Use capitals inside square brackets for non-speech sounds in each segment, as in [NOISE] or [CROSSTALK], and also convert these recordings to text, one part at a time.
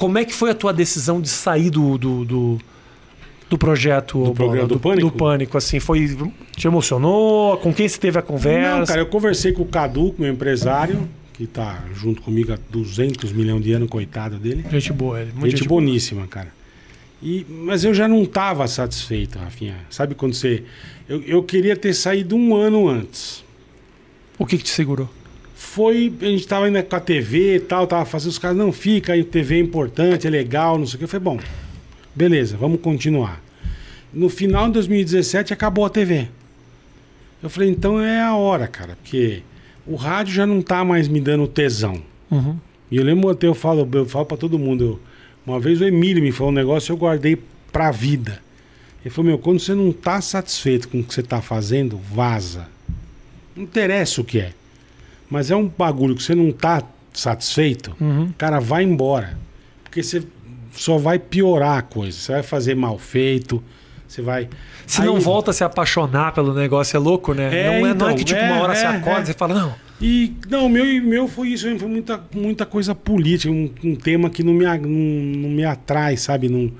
Como é que foi a tua decisão de sair do, do, do, do projeto? Do programa do Pânico? Do Pânico, assim, foi... Te emocionou? Com quem você teve a conversa? Não, cara, eu conversei com o Cadu, meu empresário, que tá junto comigo há 200 milhões de anos, coitado dele. Gente boa, ele. Muito gente, gente boa. boníssima, cara. E, mas eu já não estava satisfeito, Rafinha. Sabe quando você. Eu, eu queria ter saído um ano antes. O que, que te segurou? Foi. A gente tava indo com a TV e tal, tava fazendo os caras, não, fica aí, TV é importante, é legal, não sei o que. Eu falei, bom, beleza, vamos continuar. No final de 2017 acabou a TV. Eu falei, então é a hora, cara, porque o rádio já não tá mais me dando tesão. Uhum. E eu lembro até, eu falo, eu falo pra todo mundo, eu, uma vez o Emílio me falou um negócio eu guardei pra vida. Ele falou, meu, quando você não tá satisfeito com o que você tá fazendo, vaza. Não interessa o que é. Mas é um bagulho que você não tá satisfeito, Uhum. cara, vai embora. Porque você só vai piorar a coisa. Você vai fazer mal feito, você vai... Se não Aí- volta a se apaixonar pelo negócio, é louco, né? É, não, é, não é então, que tipo é, uma hora você é, acorda é. e você fala, não, E não, meu meu foi isso, foi muita, muita coisa política, um, um tema que não me, não, não me atrai, sabe? Não,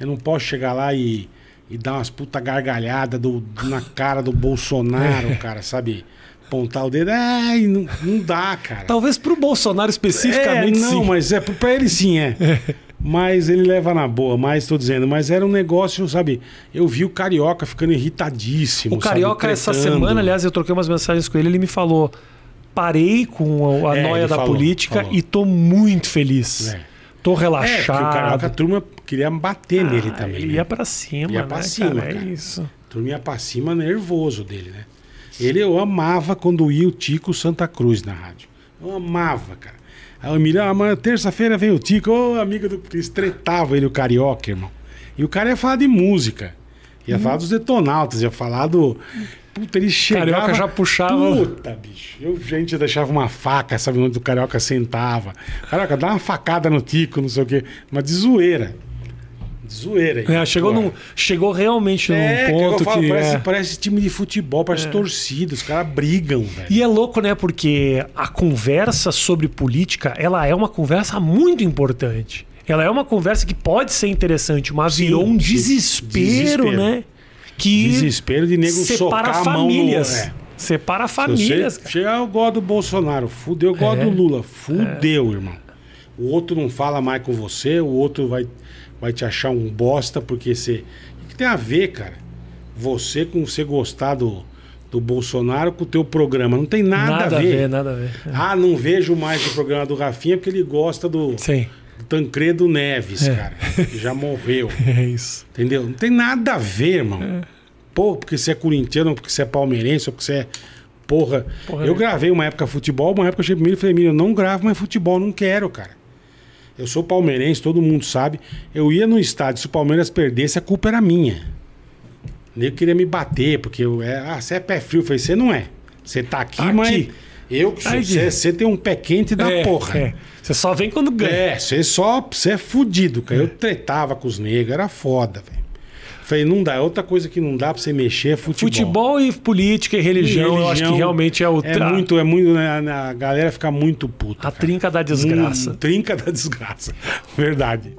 eu não posso chegar lá e, e dar umas puta gargalhada do, na cara do [LAUGHS] Bolsonaro, cara, sabe? Apontar o dedo, ai, não, não dá, cara. talvez pro Bolsonaro especificamente é, não, sim. mas é pra ele sim, é. Mas ele leva na boa, mas tô dizendo, mas era um negócio, sabe? Eu vi o Carioca ficando irritadíssimo. O Carioca, sabe? essa semana, aliás, eu troquei umas mensagens com ele, ele me falou: parei com a, É, noia da falou, política falou. e tô muito feliz. É. Tô É, porque o relaxado. Carioca, a turma queria bater nele Ah, também. Ele né? ia pra cima, Ia né, pra cima, cara? É cara. isso. A turma ia pra cima nervoso dele, né? Ele eu amava quando ia o Tico Santa Cruz na rádio. Eu amava, cara. Aí o Emílio, ah, mas terça-feira vem o Tico, ô amigo do Cris, tretava ele, o Carioca, irmão. E o cara ia falar de música. Ia falar dos detonautas, ia falar do. Puta, ele chegava. Carioca já puxava- Puta, bicho. Eu, gente, eu deixava uma faca, sabe onde o Carioca sentava. Carioca, dá uma facada no Tico, não sei o quê. Mas de zoeira. Zoeira. É, chegou, num, chegou realmente num É, que eu ponto falo, que. parece, é. parece time de futebol, parece torcida, os caras brigam, velho. E é louco, né? Porque a conversa sobre política, ela é uma conversa muito importante. Ela é uma conversa que pode ser interessante, mas Sim, virou um desespero, Desespero. né? Que Desespero de nego separa socar a mão no... famílias. É. Separa Se famílias. cara. chegar, eu gosto do Bolsonaro, fudeu, eu gosto É. do Lula, fudeu, irmão. O outro não fala mais com você, o outro vai, vai te achar um bosta, porque você... O que tem a ver, cara? Você com você gostar do, do Bolsonaro com o teu programa, não tem nada, a ver. nada a ver. Ah, não vejo mais o programa do Rafinha porque ele gosta do... Sim, do Tancredo Neves, É. cara, que já morreu. [LAUGHS] é isso. Entendeu? Não tem nada a ver, irmão. Pô, porque você é corintiano, porque você é palmeirense, ou porque você é. Porra. Porra, eu é. gravei uma época futebol, uma época eu cheguei Emílio e falei, Emílio, eu não gravo mais futebol, não quero, cara. Eu sou palmeirense, todo mundo sabe. Eu ia no estádio, se o Palmeiras perdesse, a culpa era minha. Nem queria me bater, porque eu é, ah, você é pé frio. Eu falei, você não é. Você tá aqui, mas eu que sou. Você, tem um pé quente da é, porra. é. Você só vem quando ganha. É, você só. Você é fudido, cara. Eu tretava com os negros, era foda, velho. Falei, não dá. Outra coisa que não dá pra você mexer é futebol. Futebol e política e religião, eu acho que Religião realmente é o É muito, é muito. né, A galera fica muito puta. a cara. trinca da desgraça. Hum, trinca da desgraça. [LAUGHS] Verdade.